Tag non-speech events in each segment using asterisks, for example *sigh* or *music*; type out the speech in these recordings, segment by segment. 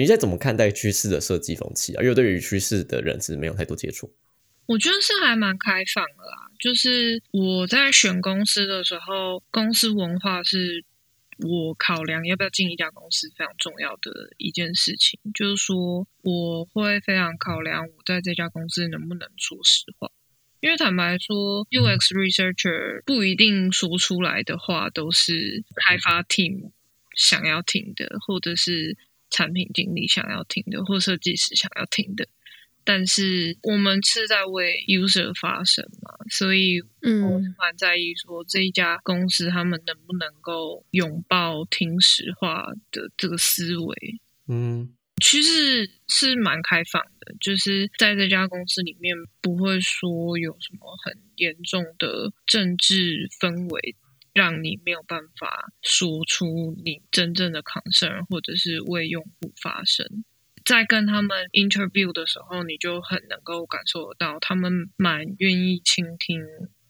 你现在怎么看待趋势的设计风气啊？因为对于趋势的人是没有太多接触。我觉得是还蛮开放的啦。就是我在选公司的时候，公司文化是我考量要不要进一家公司非常重要的一件事情。就是说，我会非常考量我在这家公司能不能说实话。因为坦白说，UX researcher 不一定说出来的话都是开发 team 想要听的，或者是产品经理想要听的，或设计师想要听的。但是我们是在为 user 发声嘛，所以我蛮在意说这一家公司他们能不能够拥抱听实话的这个思维。嗯，其实是蛮开放的，就是在这家公司里面不会说有什么很严重的政治氛围，让你没有办法说出你真正的 concern，或者是为用户发声。在跟他们 interview 的时候，你就很能够感受得到他们蛮愿意倾听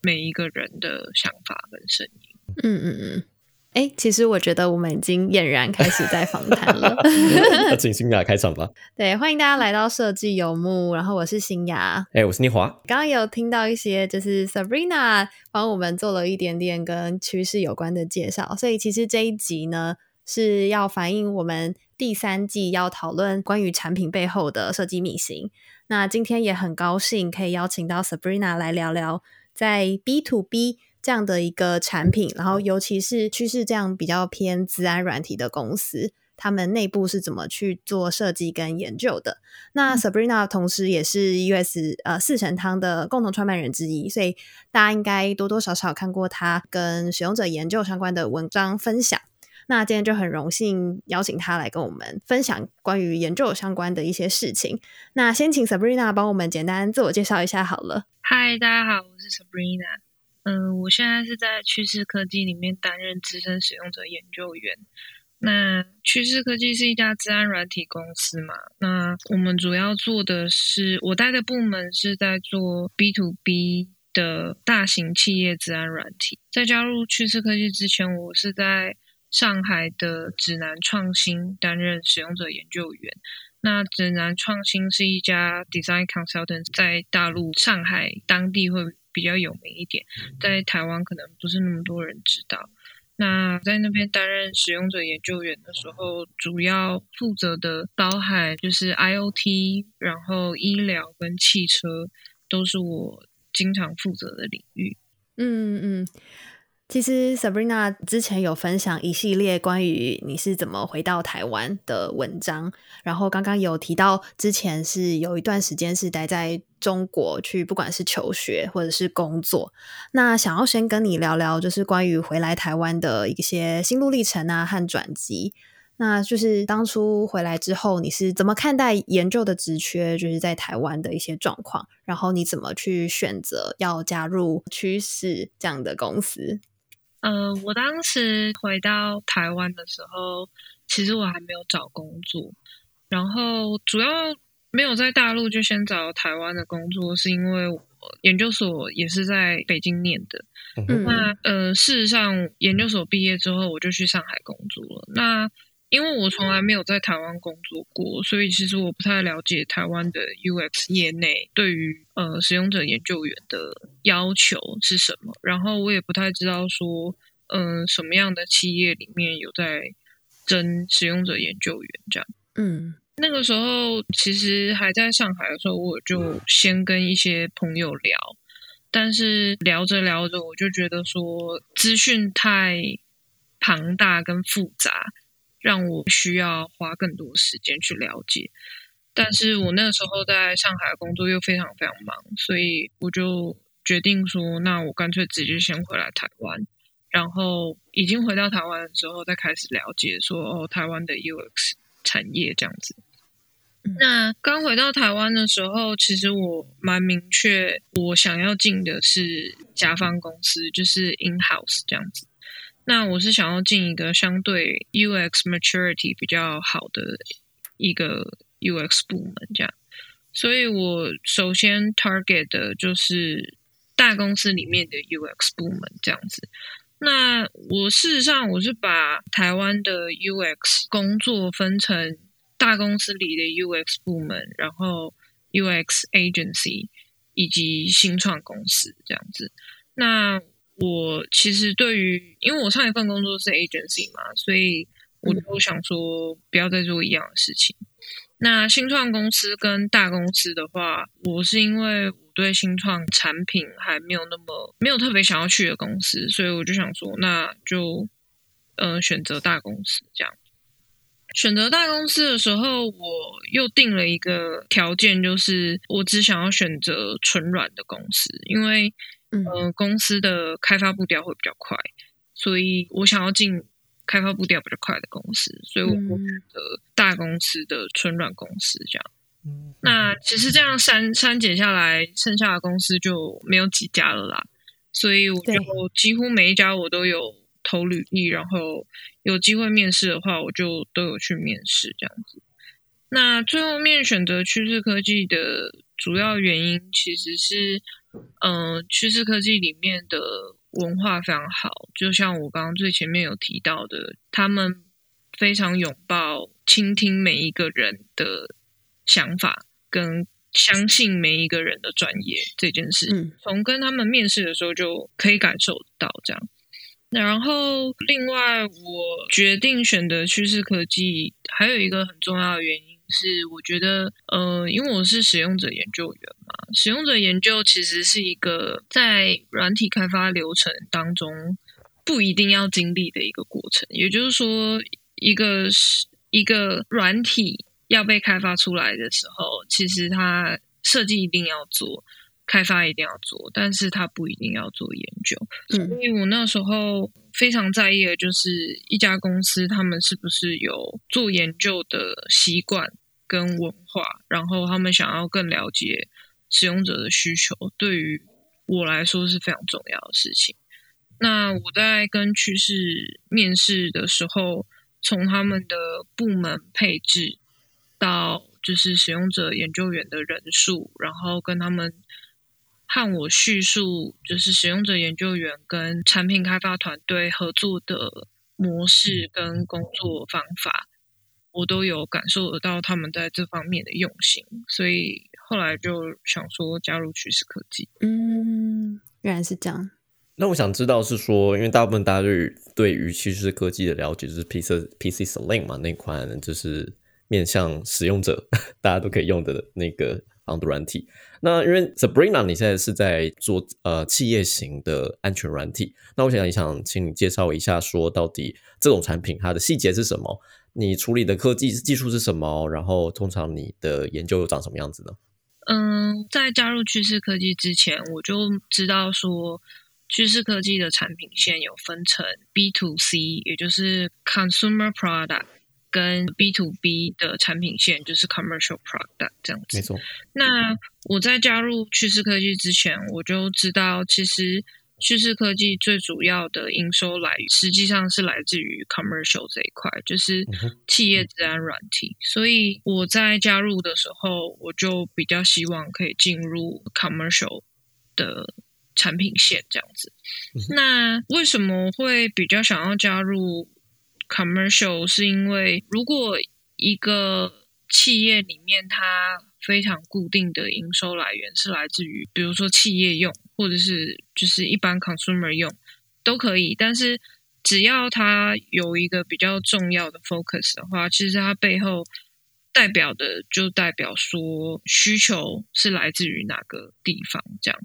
每一个人的想法跟声音。嗯嗯嗯。哎，其实我觉得我们已经俨然开始在访谈了。*laughs* *laughs* 那请新雅开场吧。*laughs* 对，欢迎大家来到设计游牧，然后我是新雅。哎，我是聂华。刚刚有听到一些，就是 Sabrina 帮我们做了一点点跟趋势有关的介绍，所以其实这一集呢。是要反映我们第三季要讨论关于产品背后的设计秘辛。那今天也很高兴可以邀请到 Sabrina 来聊聊，在 B to B 这样的一个产品，然后尤其是趋势这样比较偏自然软体的公司，他们内部是怎么去做设计跟研究的。那 Sabrina 同时也是 US 呃四神汤的共同创办人之一，所以大家应该多多少少看过他跟使用者研究相关的文章分享。那今天就很荣幸邀请他来跟我们分享关于研究相关的一些事情。那先请 Sabrina 帮我们简单自我介绍一下好了。嗨，大家好，我是 Sabrina。嗯，我现在是在趋势科技里面担任资深使用者研究员。那趋势科技是一家治安软体公司嘛？那我们主要做的是，我待的部门是在做 B to B 的大型企业治安软体。在加入趋势科技之前，我是在上海的指南创新担任使用者研究员。那指南创新是一家 design consultant，在大陆上海当地会比较有名一点，在台湾可能不是那么多人知道。那在那边担任使用者研究员的时候，主要负责的包含就是 IOT，然后医疗跟汽车都是我经常负责的领域。嗯嗯。其实 Sabrina 之前有分享一系列关于你是怎么回到台湾的文章，然后刚刚有提到之前是有一段时间是待在中国去，不管是求学或者是工作。那想要先跟你聊聊，就是关于回来台湾的一些心路历程啊和转机。那就是当初回来之后，你是怎么看待研究的职缺，就是在台湾的一些状况，然后你怎么去选择要加入趋势这样的公司？呃，我当时回到台湾的时候，其实我还没有找工作，然后主要没有在大陆就先找台湾的工作，是因为我研究所也是在北京念的。那呃，事实上研究所毕业之后，我就去上海工作了。那因为我从来没有在台湾工作过，所以其实我不太了解台湾的 UX 业内对于呃使用者研究员的要求是什么。然后我也不太知道说，嗯，什么样的企业里面有在争使用者研究员这样。嗯，那个时候其实还在上海的时候，我就先跟一些朋友聊，但是聊着聊着，我就觉得说资讯太庞大跟复杂。让我需要花更多时间去了解，但是我那个时候在上海工作又非常非常忙，所以我就决定说，那我干脆直接先回来台湾，然后已经回到台湾的时候再开始了解说，哦，台湾的 UX 产业这样子。那刚回到台湾的时候，其实我蛮明确，我想要进的是甲方公司，就是 in house 这样子。那我是想要进一个相对 UX maturity 比较好的一个 UX 部门，这样，所以我首先 target 的就是大公司里面的 UX 部门这样子。那我事实上我是把台湾的 UX 工作分成大公司里的 UX 部门，然后 UX agency 以及新创公司这样子。那我其实对于，因为我上一份工作是 agency 嘛，所以我就想说不要再做一样的事情。那新创公司跟大公司的话，我是因为我对新创产品还没有那么没有特别想要去的公司，所以我就想说，那就呃选择大公司这样。选择大公司的时候，我又定了一个条件，就是我只想要选择纯软的公司，因为呃公司的开发步调会比较快，所以我想要进开发步调比较快的公司，所以我选择大公司的纯软公司这样。那其实这样删删减下来，剩下的公司就没有几家了啦，所以我就几乎每一家我都有。投履历，然后有机会面试的话，我就都有去面试这样子。那最后面选择趋势科技的主要原因，其实是，嗯，趋势科技里面的文化非常好，就像我刚刚最前面有提到的，他们非常拥抱倾听每一个人的想法，跟相信每一个人的专业这件事，从跟他们面试的时候就可以感受到这样。然后，另外我决定选择趋势科技，还有一个很重要的原因是，我觉得，呃，因为我是使用者研究员嘛，使用者研究其实是一个在软体开发流程当中不一定要经历的一个过程。也就是说，一个是一个软体要被开发出来的时候，其实它设计一定要做。开发一定要做，但是他不一定要做研究。所以我那时候非常在意的就是一家公司他们是不是有做研究的习惯跟文化，然后他们想要更了解使用者的需求，对于我来说是非常重要的事情。那我在跟趋势面试的时候，从他们的部门配置到就是使用者研究员的人数，然后跟他们。和我叙述，就是使用者研究员跟产品开发团队合作的模式跟工作方法，我都有感受得到他们在这方面的用心，所以后来就想说加入趋势科技。嗯，原来是这样。那我想知道是说，因为大部分大家对于对于趋势科技的了解就是 PC PC Sling 嘛，那款就是面向使用者，*laughs* 大家都可以用的那个。防毒软体，那因为 Sabrina，你现在是在做呃企业型的安全软体，那我想也想请你介绍一下，说到底这种产品它的细节是什么？你处理的科技技术是什么？然后通常你的研究又长什么样子呢？嗯，在加入趋势科技之前，我就知道说趋势科技的产品线有分成 B to C，也就是 Consumer Product。跟 B to B 的产品线就是 commercial product 这样子。没错。那我在加入趋势科技之前，我就知道，其实趋势科技最主要的营收来源，实际上是来自于 commercial 这一块，就是企业治安软体。所以我在加入的时候，我就比较希望可以进入 commercial 的产品线这样子。那为什么会比较想要加入？commercial 是因为，如果一个企业里面它非常固定的营收来源是来自于，比如说企业用，或者是就是一般 consumer 用都可以，但是只要它有一个比较重要的 focus 的话，其实它背后代表的就代表说需求是来自于哪个地方这样。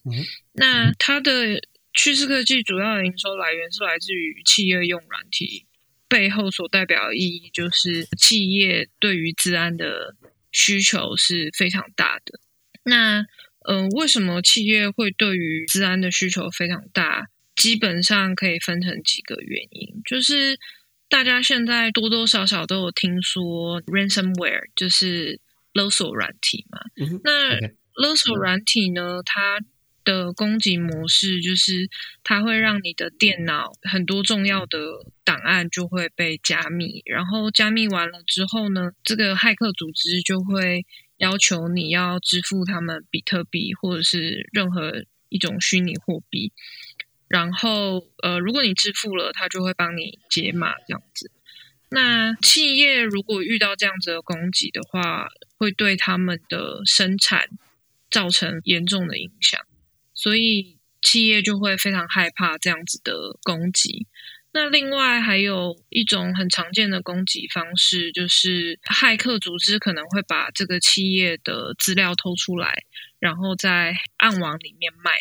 那它的趋势科技主要的营收来源是来自于企业用软体。背后所代表的意义就是企业对于治安的需求是非常大的。那嗯，为什么企业会对于治安的需求非常大？基本上可以分成几个原因，就是大家现在多多少少都有听说 ransomware，就是勒索软体嘛。那勒索软体呢，它的攻击模式就是，它会让你的电脑很多重要的档案就会被加密，然后加密完了之后呢，这个骇客组织就会要求你要支付他们比特币或者是任何一种虚拟货币，然后呃，如果你支付了，他就会帮你解码这样子。那企业如果遇到这样子的攻击的话，会对他们的生产造成严重的影响，所以企业就会非常害怕这样子的攻击。那另外还有一种很常见的攻击方式，就是骇客组织可能会把这个企业的资料偷出来，然后在暗网里面卖。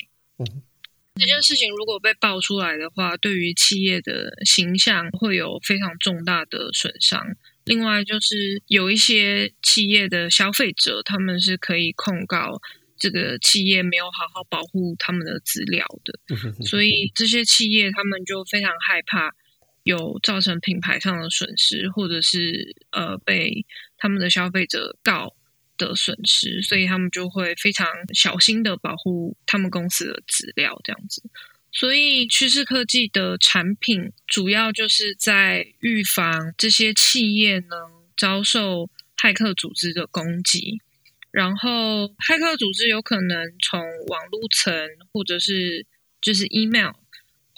这件事情如果被爆出来的话，对于企业的形象会有非常重大的损伤。另外，就是有一些企业的消费者，他们是可以控告这个企业没有好好保护他们的资料的。所以，这些企业他们就非常害怕有造成品牌上的损失，或者是呃被他们的消费者告。的损失，所以他们就会非常小心的保护他们公司的资料，这样子。所以趋势科技的产品主要就是在预防这些企业呢遭受骇客组织的攻击，然后骇客组织有可能从网络层或者是就是 email。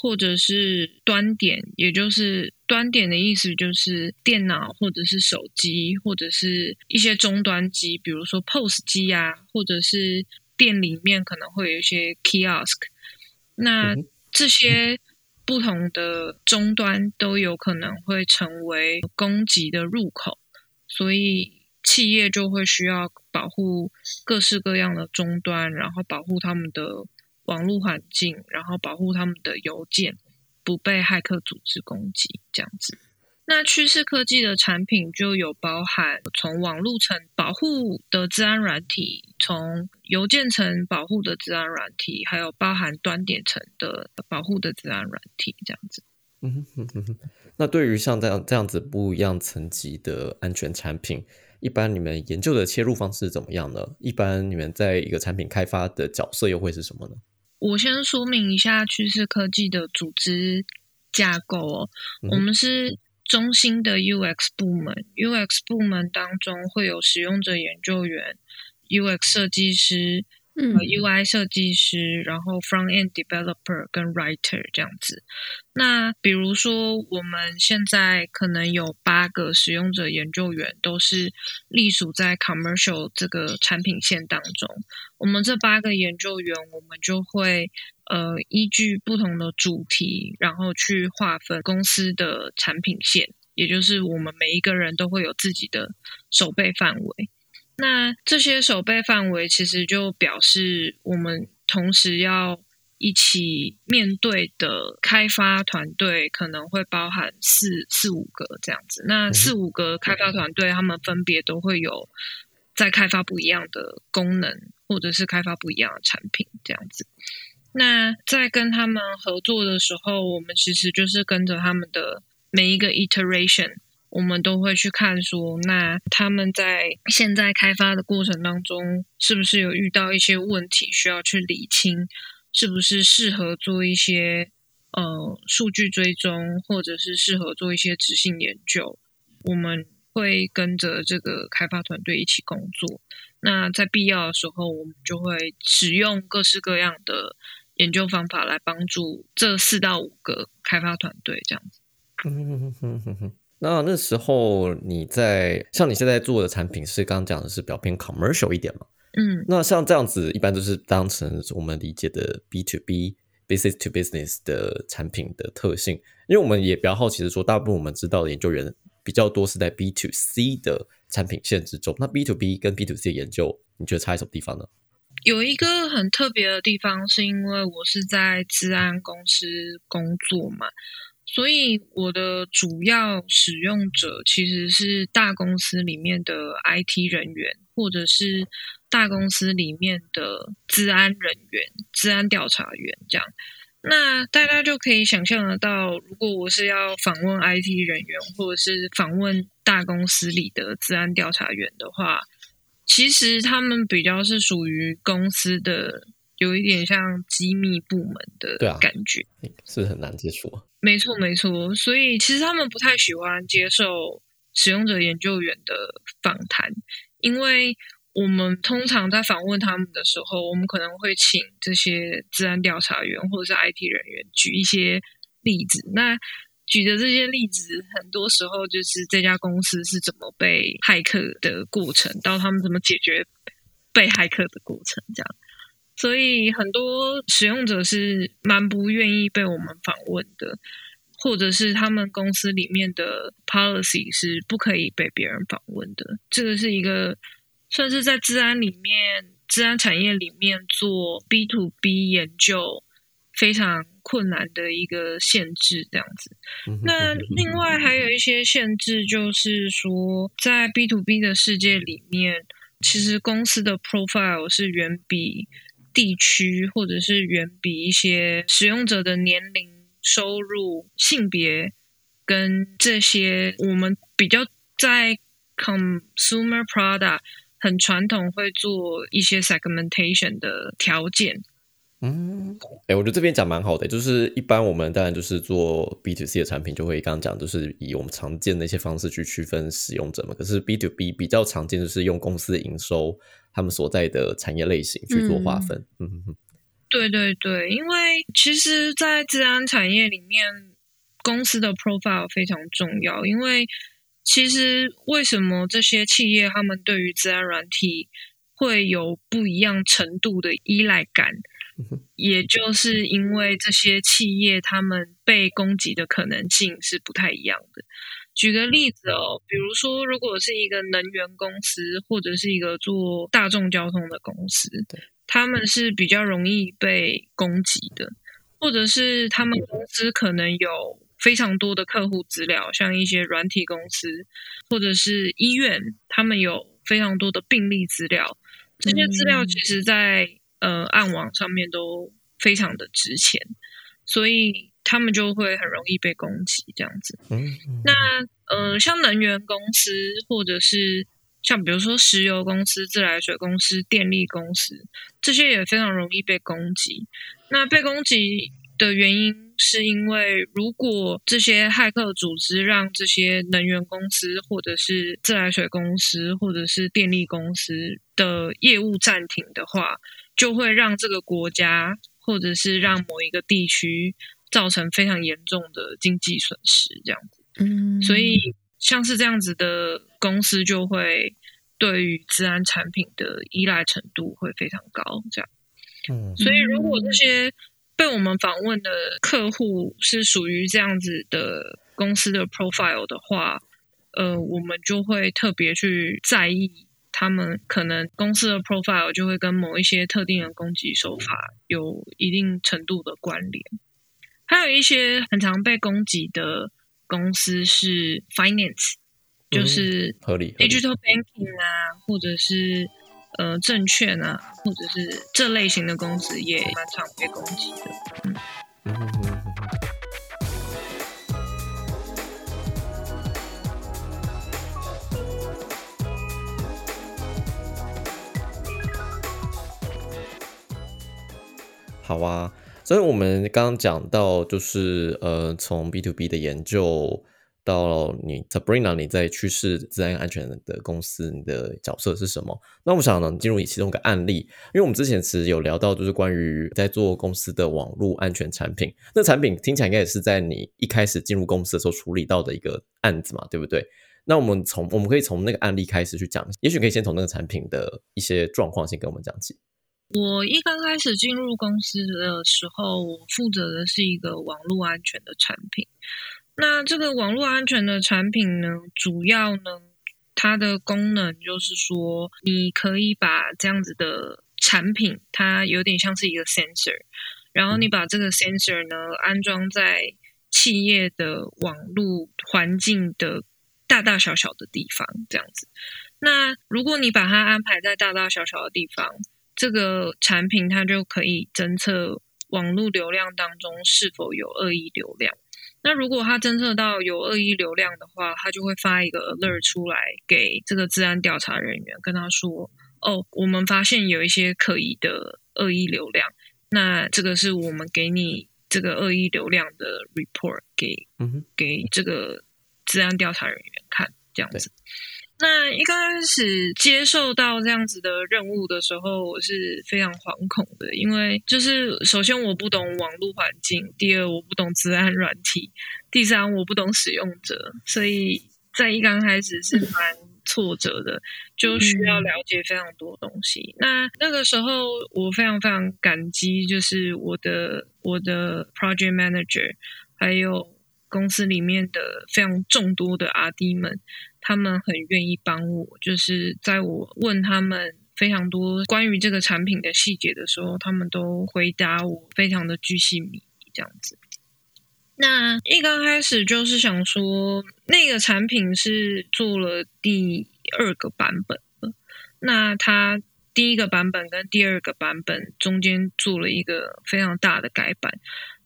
或者是端点，也就是端点的意思，就是电脑或者是手机，或者是一些终端机，比如说 POS 机啊，或者是店里面可能会有一些 kiosk。那这些不同的终端都有可能会成为攻击的入口，所以企业就会需要保护各式各样的终端，然后保护他们的。网络环境，然后保护他们的邮件不被骇客组织攻击，这样子。那趋势科技的产品就有包含从网络层保护的治安软体，从邮件层保护的治安软体，还有包含端点层的保护的治安软体，这样子。嗯哼哼哼。那对于像这样这样子不一样层级的安全产品，一般你们研究的切入方式怎么样呢？一般你们在一个产品开发的角色又会是什么呢？我先说明一下趋势科技的组织架构哦。我们是中心的 UX 部门，UX 部门当中会有使用者研究员、UX 设计师。嗯，UI 设计师，然后 front end developer 跟 writer 这样子。那比如说，我们现在可能有八个使用者研究员，都是隶属在 commercial 这个产品线当中。我们这八个研究员，我们就会呃依据不同的主题，然后去划分公司的产品线，也就是我们每一个人都会有自己的守备范围。那这些守备范围其实就表示，我们同时要一起面对的开发团队可能会包含四四五个这样子。那四五个开发团队，他们分别都会有在开发不一样的功能，或者是开发不一样的产品这样子。那在跟他们合作的时候，我们其实就是跟着他们的每一个 iteration。我们都会去看，说那他们在现在开发的过程当中，是不是有遇到一些问题需要去理清？是不是适合做一些呃数据追踪，或者是适合做一些执行研究？我们会跟着这个开发团队一起工作。那在必要的时候，我们就会使用各式各样的研究方法来帮助这四到五个开发团队，这样子。*laughs* 那那时候你在像你现在做的产品是刚刚讲的是比较偏 commercial 一点嘛？嗯，那像这样子一般都是当成我们理解的 B to B business to business 的产品的特性，因为我们也比较好奇的说，大部分我们知道的研究员比较多是在 B to C 的产品线之中。那 B to B 跟 B to C 研究，你觉得差在什么地方呢？有一个很特别的地方，是因为我是在治安公司工作嘛。所以我的主要使用者其实是大公司里面的 IT 人员，或者是大公司里面的治安人员、治安调查员这样。那大家就可以想象得到，如果我是要访问 IT 人员，或者是访问大公司里的治安调查员的话，其实他们比较是属于公司的。有一点像机密部门的感觉，是很难接触。没错，没错。所以其实他们不太喜欢接受使用者研究员的访谈，因为我们通常在访问他们的时候，我们可能会请这些治安调查员或者是 IT 人员举一些例子。那举的这些例子，很多时候就是这家公司是怎么被骇客的过程，到他们怎么解决被骇客的过程，这样。所以很多使用者是蛮不愿意被我们访问的，或者是他们公司里面的 policy 是不可以被别人访问的。这个是一个算是在治安里面、治安产业里面做 B to B 研究非常。困难的一个限制，这样子。那另外还有一些限制，就是说，在 B to B 的世界里面，其实公司的 profile 是远比地区，或者是远比一些使用者的年龄、收入、性别跟这些我们比较在 consumer product 很传统会做一些 segmentation 的条件。嗯，哎，我觉得这边讲蛮好的，就是一般我们当然就是做 B to C 的产品，就会刚刚讲，就是以我们常见的一些方式去区分使用者嘛。可是 B to B 比较常见，就是用公司的营收，他们所在的产业类型去做划分。嗯嗯，对对对，因为其实，在治安产业里面，公司的 profile 非常重要。因为其实为什么这些企业他们对于治安软体会有不一样程度的依赖感？也就是因为这些企业，他们被攻击的可能性是不太一样的。举个例子哦，比如说，如果是一个能源公司，或者是一个做大众交通的公司，他们是比较容易被攻击的，或者是他们公司可能有非常多的客户资料，像一些软体公司，或者是医院，他们有非常多的病例资料，这些资料其实，在呃，暗网上面都非常的值钱，所以他们就会很容易被攻击这样子。那呃，像能源公司，或者是像比如说石油公司、自来水公司、电力公司，这些也非常容易被攻击。那被攻击的原因，是因为如果这些骇客组织让这些能源公司，或者是自来水公司，或者是电力公司的业务暂停的话。就会让这个国家，或者是让某一个地区造成非常严重的经济损失，这样子。嗯，所以像是这样子的公司，就会对于治安产品的依赖程度会非常高，这样。嗯，所以如果这些被我们访问的客户是属于这样子的公司的 profile 的话，呃，我们就会特别去在意。他们可能公司的 profile 就会跟某一些特定的攻击手法有一定程度的关联，还有一些很常被攻击的公司是 finance，就是合理 digital banking 啊，或者是呃证券啊，或者是这类型的公司也蛮常被攻击的，嗯。好啊，所以我们刚刚讲到，就是呃，从 B to B 的研究到你 Sabrina，你在趋势自然安全的公司，你的角色是什么？那我想呢，进入其中一个案例，因为我们之前其实有聊到，就是关于在做公司的网络安全产品，那产品听起来应该也是在你一开始进入公司的时候处理到的一个案子嘛，对不对？那我们从我们可以从那个案例开始去讲，也许可以先从那个产品的一些状况先跟我们讲起。我一刚开始进入公司的时候，我负责的是一个网络安全的产品。那这个网络安全的产品呢，主要呢，它的功能就是说，你可以把这样子的产品，它有点像是一个 sensor，然后你把这个 sensor 呢安装在企业的网络环境的大大小小的地方，这样子。那如果你把它安排在大大小小的地方，这个产品它就可以侦测网络流量当中是否有恶意流量。那如果它侦测到有恶意流量的话，它就会发一个 alert 出来给这个治安调查人员，跟他说：“哦，我们发现有一些可疑的恶意流量。那这个是我们给你这个恶意流量的 report 给给这个治安调查人员看，这样子。那一刚开始接受到这样子的任务的时候，我是非常惶恐的，因为就是首先我不懂网络环境，第二我不懂治安软体，第三我不懂使用者，所以在一刚开始是蛮挫折的，就需要了解非常多东西。那那个时候我非常非常感激，就是我的我的 project manager，还有公司里面的非常众多的阿弟们。他们很愿意帮我，就是在我问他们非常多关于这个产品的细节的时候，他们都回答我非常的巨细靡这样子。那一刚开始就是想说，那个产品是做了第二个版本了，那它第一个版本跟第二个版本中间做了一个非常大的改版。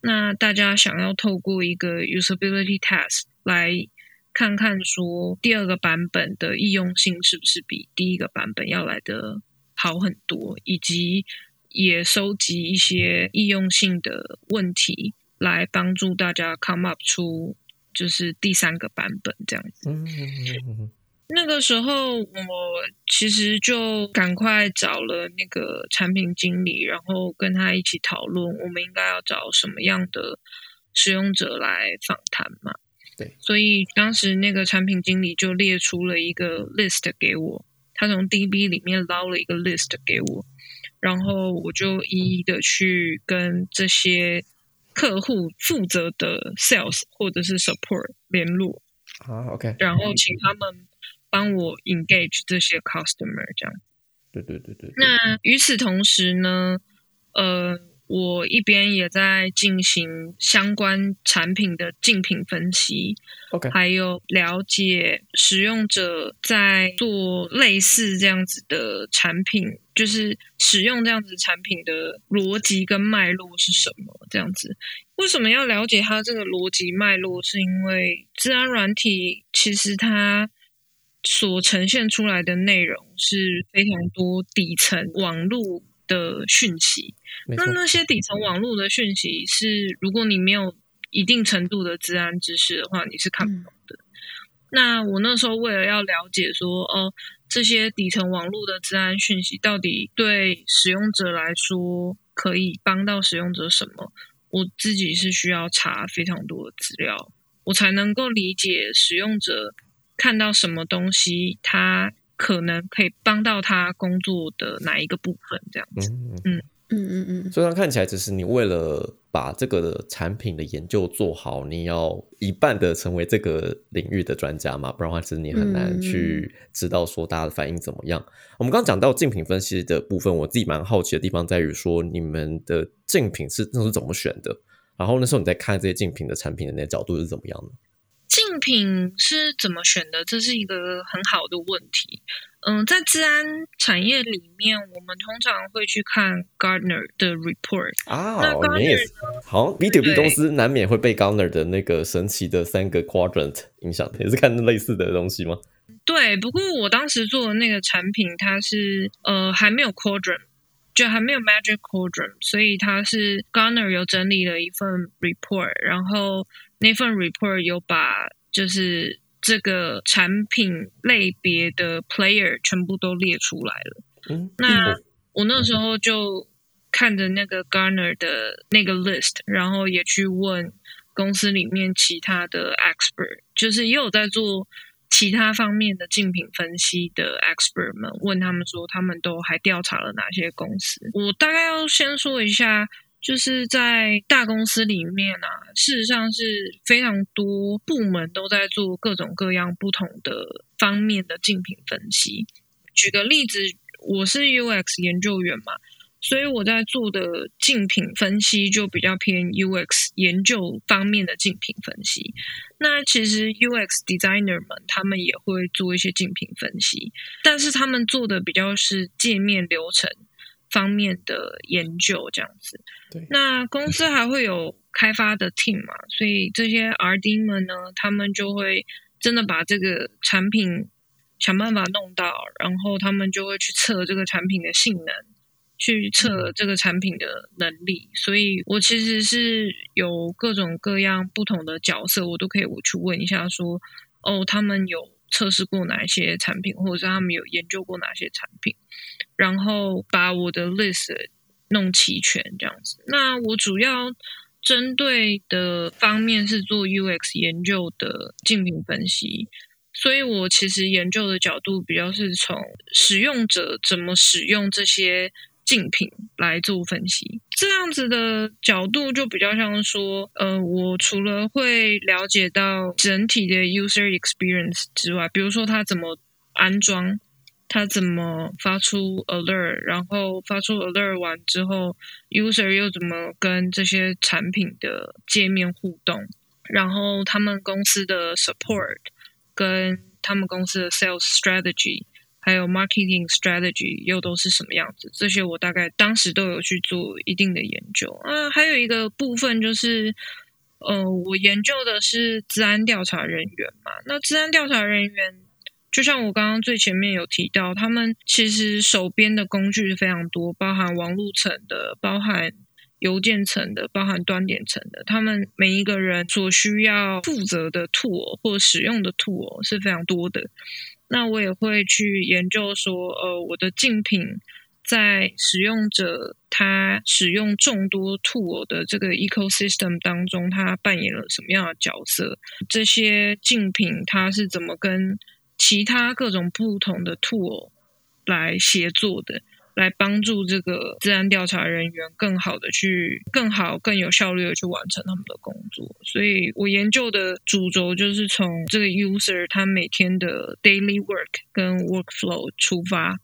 那大家想要透过一个 usability test 来。看看说第二个版本的易用性是不是比第一个版本要来的好很多，以及也收集一些易用性的问题来帮助大家 come up 出就是第三个版本这样子。那个时候我其实就赶快找了那个产品经理，然后跟他一起讨论我们应该要找什么样的使用者来访谈嘛。对，所以当时那个产品经理就列出了一个 list 给我，他从 DB 里面捞了一个 list 给我，然后我就一一的去跟这些客户负责的 sales 或者是 support 联络啊，OK，然后请他们帮我 engage 这些 customer，这样。对对对对。那与此同时呢，呃。我一边也在进行相关产品的竞品分析，OK，还有了解使用者在做类似这样子的产品，就是使用这样子产品的逻辑跟脉络是什么？这样子，为什么要了解它这个逻辑脉络？是因为自然软体其实它所呈现出来的内容是非常多底层网络。的讯息，那那些底层网络的讯息是，如果你没有一定程度的治安知识的话，你是看不懂的。那我那时候为了要了解说，哦，这些底层网络的治安讯息到底对使用者来说可以帮到使用者什么，我自己是需要查非常多的资料，我才能够理解使用者看到什么东西，他。可能可以帮到他工作的哪一个部分？这样子，嗯嗯嗯嗯虽然看起来只是你为了把这个产品的研究做好，你要一半的成为这个领域的专家嘛，不然的话，其实你很难去知道说大家的反应怎么样。我们刚刚讲到竞品分析的部分，我自己蛮好奇的地方在于说，你们的竞品是那是怎么选的？然后那时候你在看这些竞品的产品的那个角度是怎么样的？竞品是怎么选的？这是一个很好的问题。嗯，在治安产业里面，我们通常会去看 Gardner 的 report 啊。那 Gartner 好 B to B 公司难免会被 Gardner 的那个神奇的三个 quadrant 影响，也是看类似的东西吗？对，不过我当时做的那个产品，它是呃还没有 quadrant，就还没有 magic quadrant，所以它是 Gardner 有整理了一份 report，然后。那份 report 有把就是这个产品类别的 player 全部都列出来了。嗯，那我那时候就看着那个 Garner 的那个 list，然后也去问公司里面其他的 expert，就是也有在做其他方面的竞品分析的 expert 们，问他们说他们都还调查了哪些公司。我大概要先说一下。就是在大公司里面啊，事实上是非常多部门都在做各种各样不同的方面的竞品分析。举个例子，我是 UX 研究员嘛，所以我在做的竞品分析就比较偏 UX 研究方面的竞品分析。那其实 UX designer 们他们也会做一些竞品分析，但是他们做的比较是界面流程。方面的研究这样子，对。那公司还会有开发的 team 嘛？所以这些 RD 们呢，他们就会真的把这个产品想办法弄到，然后他们就会去测这个产品的性能，去测这个产品的能力。所以我其实是有各种各样不同的角色，我都可以我去问一下说，哦，他们有测试过哪一些产品，或者是他们有研究过哪些产品，然后把我的 list 弄齐全这样子。那我主要针对的方面是做 UX 研究的竞品分析，所以我其实研究的角度比较是从使用者怎么使用这些。竞品来做分析，这样子的角度就比较像说，呃，我除了会了解到整体的 user experience 之外，比如说它怎么安装，它怎么发出 alert，然后发出 alert 完之后，user 又怎么跟这些产品的界面互动，然后他们公司的 support 跟他们公司的 sales strategy。还有 marketing strategy 又都是什么样子？这些我大概当时都有去做一定的研究啊。还有一个部分就是，呃，我研究的是治安调查人员嘛。那治安调查人员，就像我刚刚最前面有提到，他们其实手边的工具是非常多，包含网络层的，包含邮件层的，包含端点层的。他们每一个人所需要负责的 tool 或使用的 tool 是非常多的。那我也会去研究说，呃，我的竞品在使用者他使用众多 tool 的这个 ecosystem 当中，他扮演了什么样的角色？这些竞品它是怎么跟其他各种不同的 tool 来协作的？来帮助这个治安调查人员更好的去、更好、更有效率的去完成他们的工作。所以我研究的主轴就是从这个 user 他每天的 daily work 跟 workflow 出发，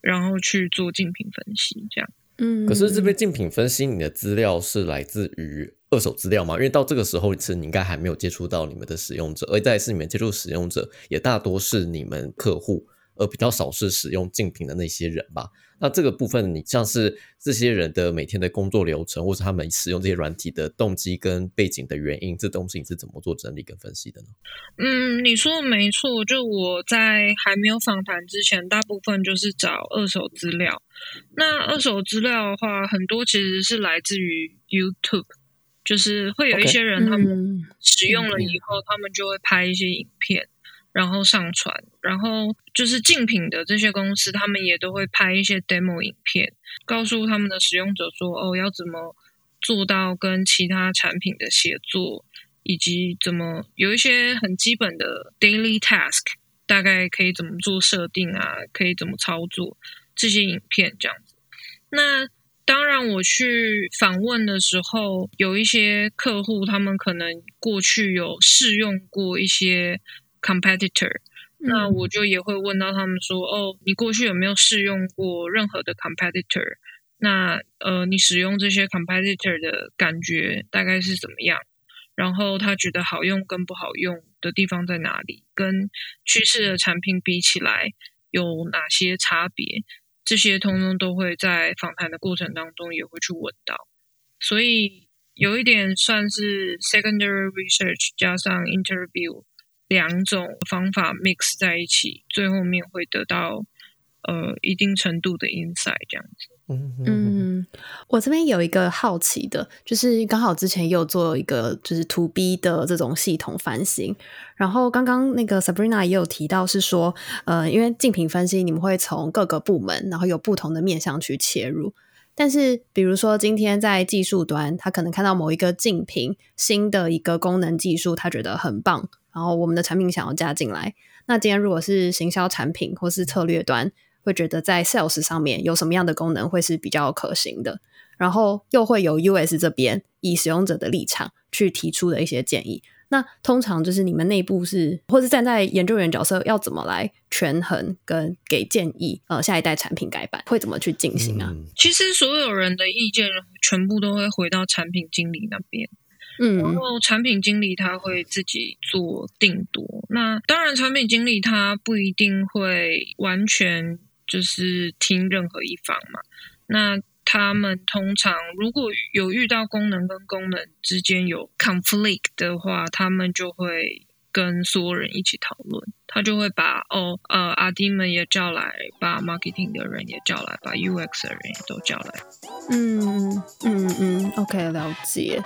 然后去做竞品分析。这样，嗯。可是这边竞品分析，你的资料是来自于二手资料吗？因为到这个时候，其实你应该还没有接触到你们的使用者，而再是你们接触使用者，也大多是你们客户。而比较少是使用竞品的那些人吧。那这个部分，你像是这些人的每天的工作流程，或是他们使用这些软体的动机跟背景的原因，这东西你是怎么做整理跟分析的呢？嗯，你说的没错。就我在还没有访谈之前，大部分就是找二手资料。那二手资料的话，很多其实是来自于 YouTube，就是会有一些人他们使用了以后，他们就会拍一些影片。然后上传，然后就是竞品的这些公司，他们也都会拍一些 demo 影片，告诉他们的使用者说：“哦，要怎么做到跟其他产品的协作，以及怎么有一些很基本的 daily task，大概可以怎么做设定啊，可以怎么操作这些影片这样子。”那当然，我去访问的时候，有一些客户，他们可能过去有试用过一些。competitor，那我就也会问到他们说，哦，你过去有没有试用过任何的 competitor？那呃，你使用这些 competitor 的感觉大概是怎么样？然后他觉得好用跟不好用的地方在哪里？跟趋势的产品比起来有哪些差别？这些通通都会在访谈的过程当中也会去问到，所以有一点算是 secondary research 加上 interview。两种方法 mix 在一起，最后面会得到呃一定程度的 insight 这样子。嗯，我这边有一个好奇的，就是刚好之前也有做一个就是 to B 的这种系统翻新，然后刚刚那个 Sabrina 也有提到是说，呃，因为竞品分析你们会从各个部门，然后有不同的面向去切入，但是比如说今天在技术端，他可能看到某一个竞品新的一个功能技术，他觉得很棒。然后我们的产品想要加进来，那今天如果是行销产品或是策略端，会觉得在 sales 上面有什么样的功能会是比较可行的？然后又会有 US 这边以使用者的立场去提出的一些建议。那通常就是你们内部是，或是站在研究员角色，要怎么来权衡跟给建议？呃，下一代产品改版会怎么去进行啊？其实所有人的意见全部都会回到产品经理那边。嗯，然后产品经理他会自己做定夺。那当然，产品经理他不一定会完全就是听任何一方嘛。那他们通常如果有遇到功能跟功能之间有 conflict 的话，他们就会跟所有人一起讨论。他就会把哦呃阿弟们也叫来，把 marketing 的人也叫来，把 UX 的人也都叫来。嗯嗯嗯，OK，了解。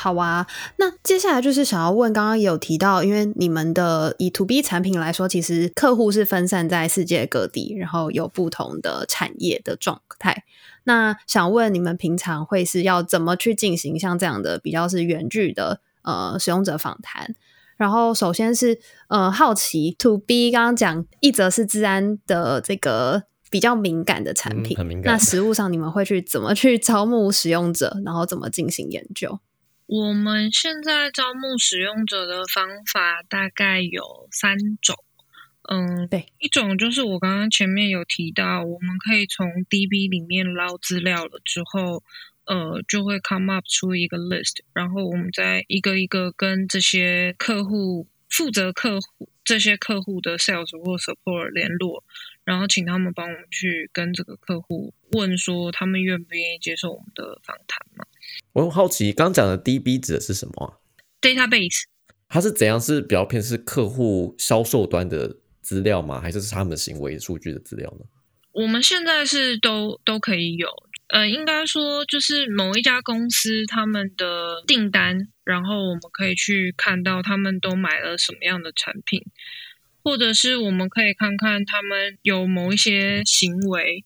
好啊，那接下来就是想要问，刚刚也有提到，因为你们的以 to B 产品来说，其实客户是分散在世界各地，然后有不同的产业的状态。那想问你们平常会是要怎么去进行像这样的比较是远距的呃使用者访谈？然后首先是呃好奇 to B，刚刚讲一则是治安的这个比较敏感的产品，很敏感。那实物上你们会去怎么去招募使用者，然后怎么进行研究？我们现在招募使用者的方法大概有三种，嗯，对，一种就是我刚刚前面有提到，我们可以从 DB 里面捞资料了之后，呃，就会 come up 出一个 list，然后我们再一个一个跟这些客户负责客户这些客户的 sales 或 support 联络，然后请他们帮我们去跟这个客户问说，他们愿不愿意接受我们的访谈嘛？我很好奇，刚讲的 DB 指的是什么啊？Database，它是怎样？是比较偏是客户销售端的资料吗？还是是他们行为数据的资料呢？我们现在是都都可以有，呃，应该说就是某一家公司他们的订单，然后我们可以去看到他们都买了什么样的产品，或者是我们可以看看他们有某一些行为。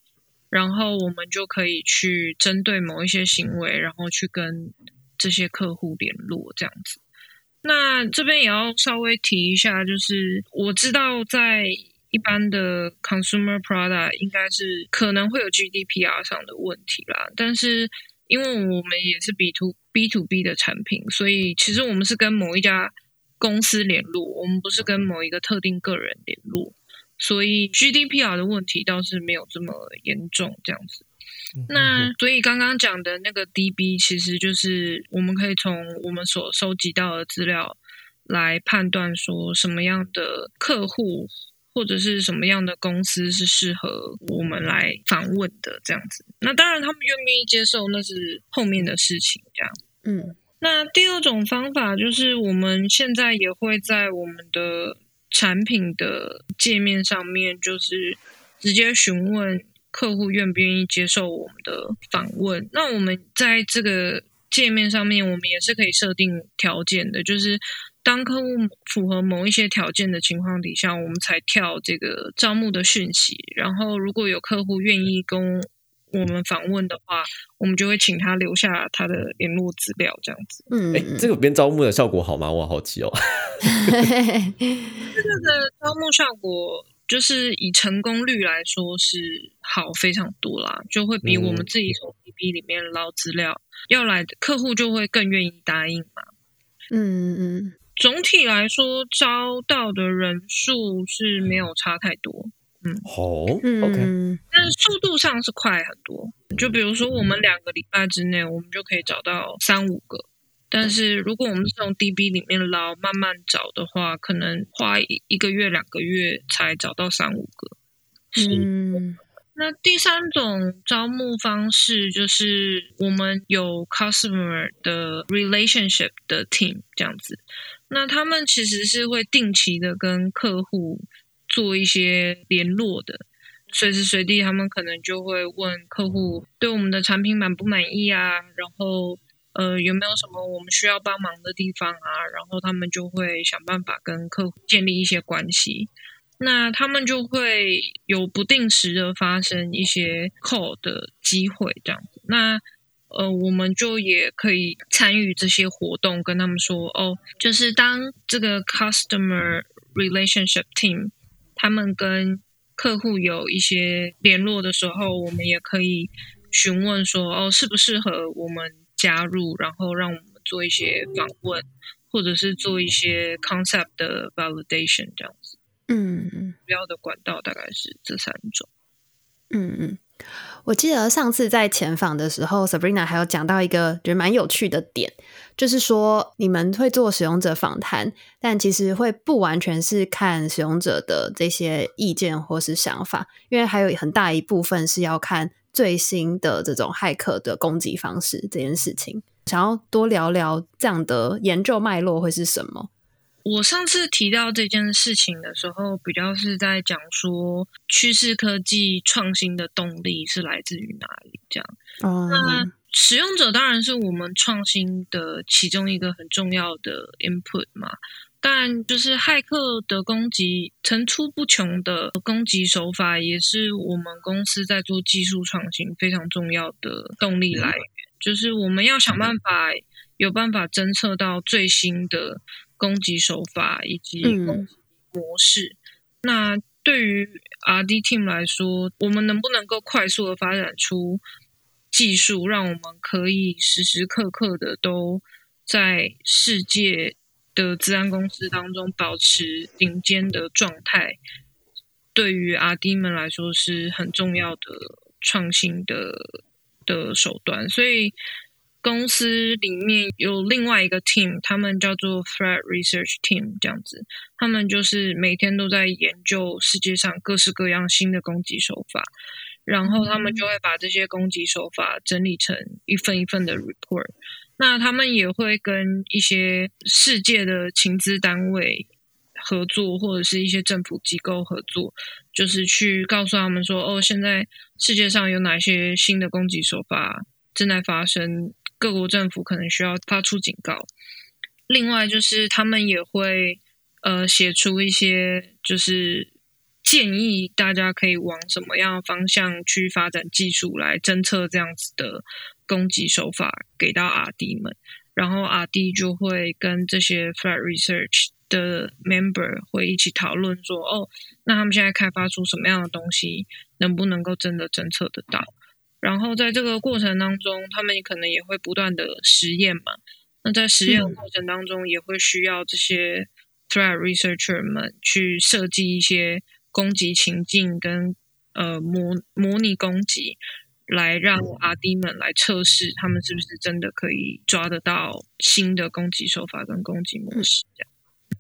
然后我们就可以去针对某一些行为，然后去跟这些客户联络，这样子。那这边也要稍微提一下，就是我知道在一般的 consumer product 应该是可能会有 GDPR 上的问题啦，但是因为我们也是 B to B to B 的产品，所以其实我们是跟某一家公司联络，我们不是跟某一个特定个人联络。所以 GDPR 的问题倒是没有这么严重，这样子。那所以刚刚讲的那个 DB，其实就是我们可以从我们所收集到的资料来判断说什么样的客户或者是什么样的公司是适合我们来访问的这样子。那当然他们愿不愿意接受那是后面的事情，这样。嗯。那第二种方法就是我们现在也会在我们的。产品的界面上面就是直接询问客户愿不愿意接受我们的访问。那我们在这个界面上面，我们也是可以设定条件的，就是当客户符合某一些条件的情况底下，我们才跳这个招募的讯息。然后如果有客户愿意跟我们访问的话，我们就会请他留下他的联络资料，这样子。嗯，哎，这个边招募的效果好吗？我好奇哦。这个的招募效果，就是以成功率来说是好非常多啦，就会比我们自己从 PB 里面捞资料要来的客户就会更愿意答应嘛。嗯嗯，总体来说招到的人数是没有差太多。嗯，好，OK，但是速度上是快很多。就比如说，我们两个礼拜之内，我们就可以找到三五个。但是如果我们是从 DB 里面捞，慢慢找的话，可能花一一个月、两个月才找到三五个。嗯，那第三种招募方式就是我们有 customer 的 relationship 的 team 这样子。那他们其实是会定期的跟客户。做一些联络的，随时随地他们可能就会问客户对我们的产品满不满意啊，然后呃有没有什么我们需要帮忙的地方啊，然后他们就会想办法跟客户建立一些关系，那他们就会有不定时的发生一些 call 的机会这样子，那呃我们就也可以参与这些活动，跟他们说哦，就是当这个 customer relationship team。他们跟客户有一些联络的时候，我们也可以询问说：“哦，适不适合我们加入？”然后让我们做一些访问，或者是做一些 concept 的 validation 这样子。嗯嗯，主要的管道大概是这三种。嗯嗯。我记得上次在前访的时候，Sabrina 还有讲到一个觉得蛮有趣的点，就是说你们会做使用者访谈，但其实会不完全是看使用者的这些意见或是想法，因为还有很大一部分是要看最新的这种骇客的攻击方式这件事情。想要多聊聊这样的研究脉络会是什么？我上次提到这件事情的时候，比较是在讲说趋势科技创新的动力是来自于哪里？这样，那使用者当然是我们创新的其中一个很重要的 input 嘛。但就是骇客的攻击层出不穷的攻击手法，也是我们公司在做技术创新非常重要的动力来源。就是我们要想办法有办法侦测到最新的攻击手法以及攻击模式。那对于 R&D team 来说，我们能不能够快速的发展出技术，让我们可以时时刻刻的都在世界。的治安公司当中保持顶尖的状态，对于 R&D 们来说是很重要的创新的的手段。所以公司里面有另外一个 team，他们叫做 Threat Research Team，这样子，他们就是每天都在研究世界上各式各样新的攻击手法，然后他们就会把这些攻击手法整理成一份一份的 report。那他们也会跟一些世界的情资单位合作，或者是一些政府机构合作，就是去告诉他们说：“哦，现在世界上有哪些新的攻击手法正在发生，各国政府可能需要发出警告。”另外，就是他们也会呃写出一些就是建议，大家可以往什么样的方向去发展技术来侦测这样子的。攻击手法给到 R&D 们，然后 R&D 就会跟这些 flat Research 的 member 会一起讨论说，哦，那他们现在开发出什么样的东西，能不能够真的侦测得到？然后在这个过程当中，他们可能也会不断的实验嘛。那在实验过程当中，也会需要这些 Threat Researcher 们去设计一些攻击情境跟呃模模拟攻击。来让阿弟们来测试，他们是不是真的可以抓得到新的攻击手法跟攻击模式？这样。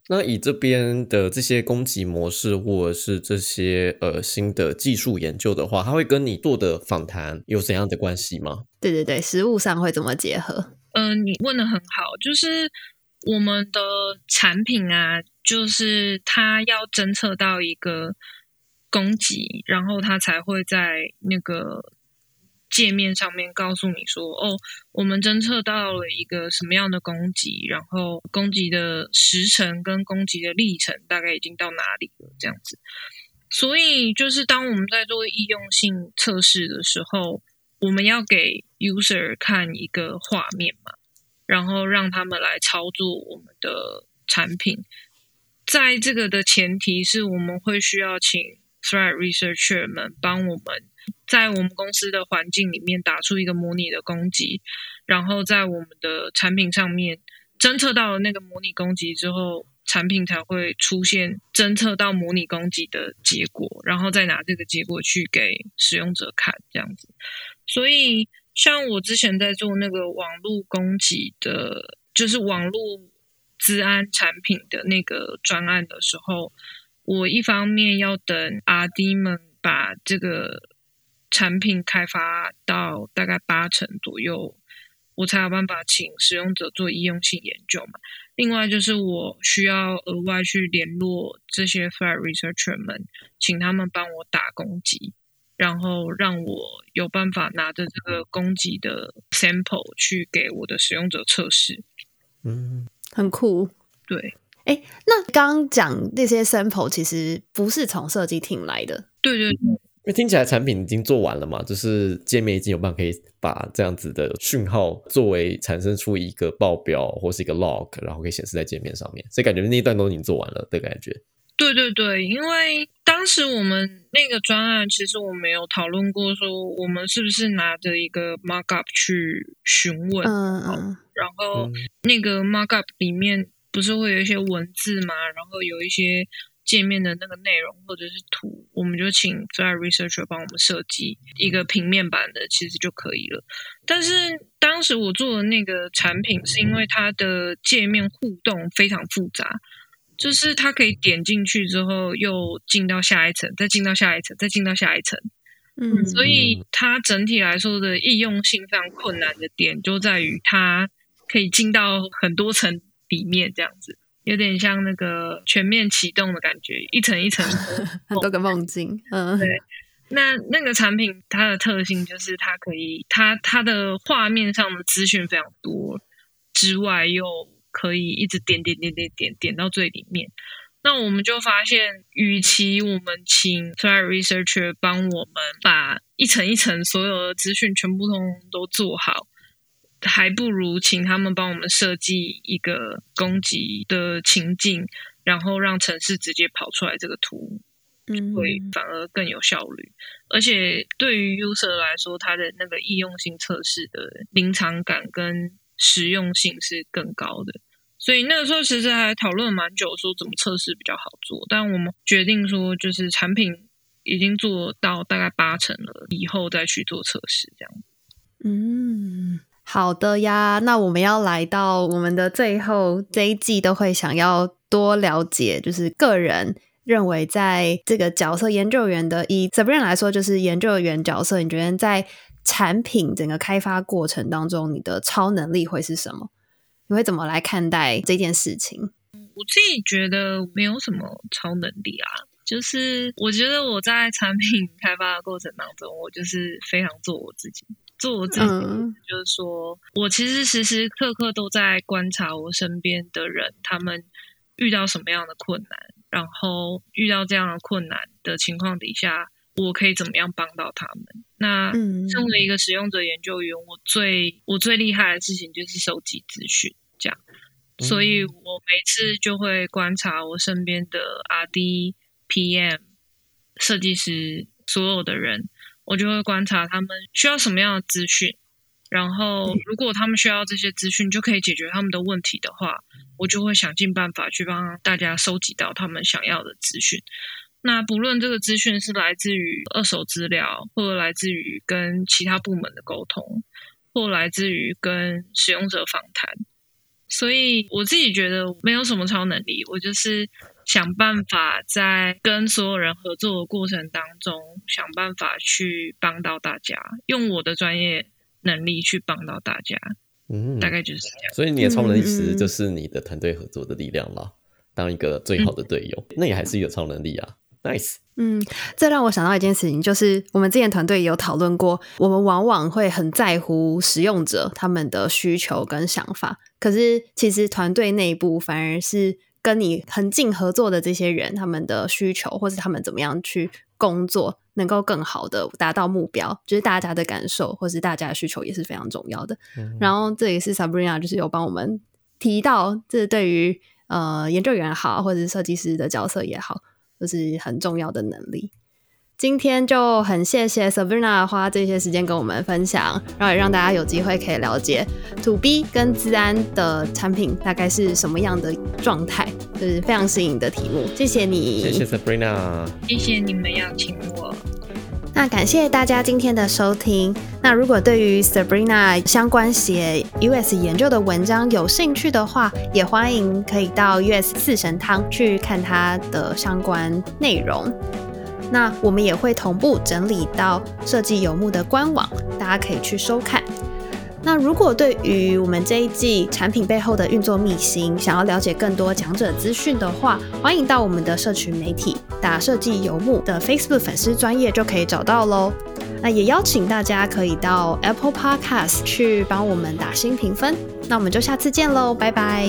那以这边的这些攻击模式，或者是这些呃新的技术研究的话，它会跟你做的访谈有怎样的关系吗？对对对，实物上会怎么结合？嗯，你问的很好，就是我们的产品啊，就是它要侦测到一个攻击，然后它才会在那个。界面上面告诉你说：“哦，我们侦测到了一个什么样的攻击，然后攻击的时程跟攻击的历程大概已经到哪里了，这样子。所以，就是当我们在做易用性测试的时候，我们要给 user 看一个画面嘛，然后让他们来操作我们的产品。在这个的前提是我们会需要请 threat researcher 们帮我们。”在我们公司的环境里面打出一个模拟的攻击，然后在我们的产品上面侦测到了那个模拟攻击之后，产品才会出现侦测到模拟攻击的结果，然后再拿这个结果去给使用者看，这样子。所以，像我之前在做那个网络攻击的，就是网络治安产品的那个专案的时候，我一方面要等阿 D 们把这个。产品开发到大概八成左右，我才有办法请使用者做医用性研究嘛。另外就是我需要额外去联络这些 threat researcher 们，请他们帮我打攻击，然后让我有办法拿着这个攻击的 sample 去给我的使用者测试。嗯，很酷。对，哎，那刚讲那些 sample 其实不是从设计厅来的。对对对。因为听起来产品已经做完了嘛，就是界面已经有办法可以把这样子的讯号作为产生出一个报表或是一个 log，然后可以显示在界面上面，所以感觉那一段都已经做完了的感觉。对对对，因为当时我们那个专案，其实我没有讨论过说我们是不是拿着一个 markup 去询问，嗯嗯，然后那个 markup 里面不是会有一些文字嘛，然后有一些。界面的那个内容或者是图，我们就请 Threat Researcher 帮我们设计一个平面版的，其实就可以了。但是当时我做的那个产品，是因为它的界面互动非常复杂，就是它可以点进去之后又进到下一层，再进到下一层，再进到下一层。嗯，所以它整体来说的易用性非常困难的点，就在于它可以进到很多层里面这样子。有点像那个全面启动的感觉，一层一层，*laughs* 很多个梦境。嗯，对。那那个产品它的特性就是它可以，它它的画面上的资讯非常多，之外又可以一直点点点点点点到最里面。那我们就发现，与其我们请 Thread Researcher 帮我们把一层一层所有的资讯全部通通都做好，还不如请他们帮我们设计一个攻击的情境，然后让城市直接跑出来这个图。会反而更有效率，而且对于 user 来说，它的那个易用性测试的临场感跟实用性是更高的。所以那个时候其实还讨论蛮久，说怎么测试比较好做。但我们决定说，就是产品已经做到大概八成了，以后再去做测试这样。嗯，好的呀。那我们要来到我们的最后这一季，都会想要多了解，就是个人。认为在这个角色研究员的以责任来说，就是研究员角色，你觉得在产品整个开发过程当中，你的超能力会是什么？你会怎么来看待这件事情？我自己觉得没有什么超能力啊，就是我觉得我在产品开发的过程当中，我就是非常做我自己，做我自己，就是说我其实时时刻刻都在观察我身边的人，他们遇到什么样的困难。然后遇到这样的困难的情况底下，我可以怎么样帮到他们？那身为一个使用者研究员，我最我最厉害的事情就是收集资讯，这样。所以我每次就会观察我身边的 R&D、PM、设计师所有的人，我就会观察他们需要什么样的资讯。然后，如果他们需要这些资讯就可以解决他们的问题的话，我就会想尽办法去帮大家收集到他们想要的资讯。那不论这个资讯是来自于二手资料，或者来自于跟其他部门的沟通，或来自于跟使用者访谈，所以我自己觉得没有什么超能力，我就是想办法在跟所有人合作的过程当中，想办法去帮到大家，用我的专业。能力去帮到大家，嗯，大概就是这样。所以你的超能力其实就是你的团队合作的力量啦，当一个最好的队友，那也还是一个超能力啊。Nice，嗯，这让我想到一件事情，就是我们之前团队也有讨论过，我们往往会很在乎使用者他们的需求跟想法，可是其实团队内部反而是跟你很近合作的这些人，他们的需求或是他们怎么样去工作。能够更好的达到目标，就是大家的感受或是大家的需求也是非常重要的。然后这也是 Sabrina 就是有帮我们提到，这对于呃研究员好或者是设计师的角色也好，都是很重要的能力。今天就很谢谢 Sabrina 花这些时间跟我们分享，然后也让大家有机会可以了解 To B 跟自安的产品大概是什么样的状态，就是非常新颖的题目。谢谢你，谢谢 Sabrina，谢谢你们邀请我。那感谢大家今天的收听。那如果对于 Sabrina 相关写 US 研究的文章有兴趣的话，也欢迎可以到 US 四神汤去看它的相关内容。那我们也会同步整理到设计游牧的官网，大家可以去收看。那如果对于我们这一季产品背后的运作秘辛，想要了解更多讲者资讯的话，欢迎到我们的社群媒体打设计游牧的 Facebook 粉丝专业就可以找到喽。那也邀请大家可以到 Apple Podcast 去帮我们打新评分。那我们就下次见喽，拜拜。